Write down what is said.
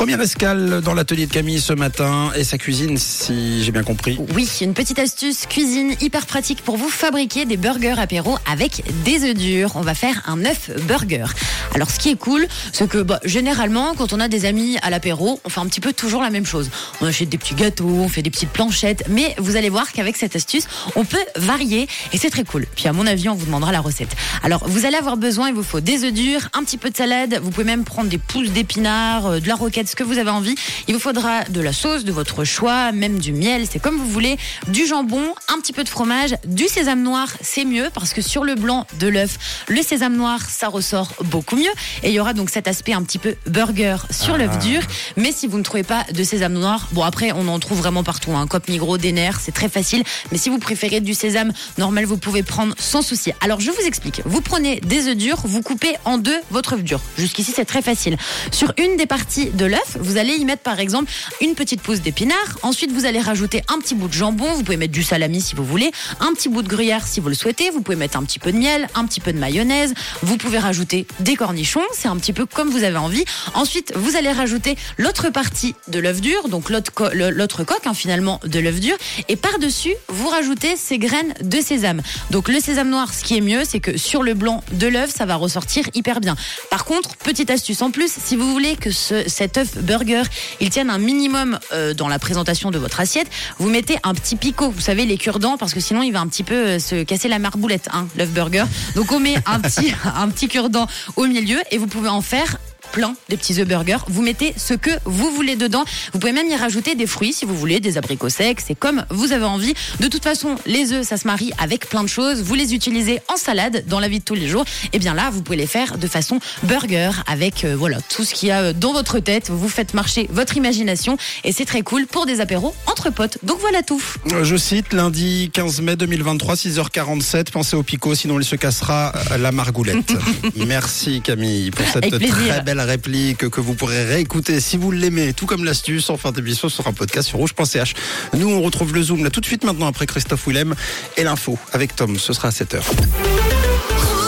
Première escale dans l'atelier de Camille ce matin et sa cuisine, si j'ai bien compris. Oui, une petite astuce cuisine hyper pratique pour vous fabriquer des burgers apéro avec des œufs durs. On va faire un œuf burger. Alors, ce qui est cool, c'est que bah, généralement, quand on a des amis à l'apéro, on fait un petit peu toujours la même chose. On achète des petits gâteaux, on fait des petites planchettes, mais vous allez voir qu'avec cette astuce, on peut varier et c'est très cool. Puis, à mon avis, on vous demandera la recette. Alors, vous allez avoir besoin, il vous faut des œufs durs, un petit peu de salade. Vous pouvez même prendre des pousses d'épinards, euh, de la roquette, ce que vous avez envie. Il vous faudra de la sauce de votre choix, même du miel, c'est comme vous voulez, du jambon, un petit peu de fromage, du sésame noir, c'est mieux parce que sur le blanc de l'œuf, le sésame noir, ça ressort beaucoup mieux. Et il y aura donc cet aspect un petit peu burger sur l'œuf dur. Mais si vous ne trouvez pas de sésame noir, bon après on en trouve vraiment partout, un hein. Cop Migros, des nerfs, c'est très facile. Mais si vous préférez du sésame normal, vous pouvez prendre sans souci. Alors je vous explique. Vous prenez des œufs durs, vous coupez en deux votre œuf dur. Jusqu'ici c'est très facile. Sur une des parties de l'œuf, vous allez y mettre par exemple une petite pousse d'épinards. Ensuite, vous allez rajouter un petit bout de jambon. Vous pouvez mettre du salami si vous voulez, un petit bout de gruyère si vous le souhaitez. Vous pouvez mettre un petit peu de miel, un petit peu de mayonnaise. Vous pouvez rajouter des cornichons. C'est un petit peu comme vous avez envie. Ensuite, vous allez rajouter l'autre partie de l'œuf dur, donc l'autre coque hein, finalement de l'œuf dur. Et par-dessus, vous rajoutez ces graines de sésame. Donc le sésame noir, ce qui est mieux, c'est que sur le blanc de l'œuf, ça va ressortir hyper bien. Par contre, petite astuce en plus, si vous voulez que ce, cet œuf burger, il tienne un minimum euh, dans la présentation de votre assiette, vous mettez un petit picot, vous savez, les cure-dents, parce que sinon il va un petit peu euh, se casser la marboulette, hein, l'œuf burger. Donc on met un petit, un petit cure-dent au milieu et vous pouvez en faire plein des petits œufs burgers. Vous mettez ce que vous voulez dedans. Vous pouvez même y rajouter des fruits si vous voulez, des abricots secs. C'est comme vous avez envie. De toute façon, les œufs, ça se marie avec plein de choses. Vous les utilisez en salade dans la vie de tous les jours. Et bien là, vous pouvez les faire de façon burger avec euh, voilà tout ce qu'il y a euh, dans votre tête. Vous faites marcher votre imagination et c'est très cool pour des apéros entre potes. Donc voilà tout. Euh, je cite lundi 15 mai 2023, 6h47. Pensez au picot, sinon il se cassera la margoulette. Merci Camille pour cette très belle réplique que vous pourrez réécouter si vous l'aimez, tout comme l'astuce en fin d'émission sur un podcast sur rouge.ch. Nous, on retrouve le Zoom là tout de suite maintenant après Christophe Willem et l'info avec Tom. Ce sera à 7h.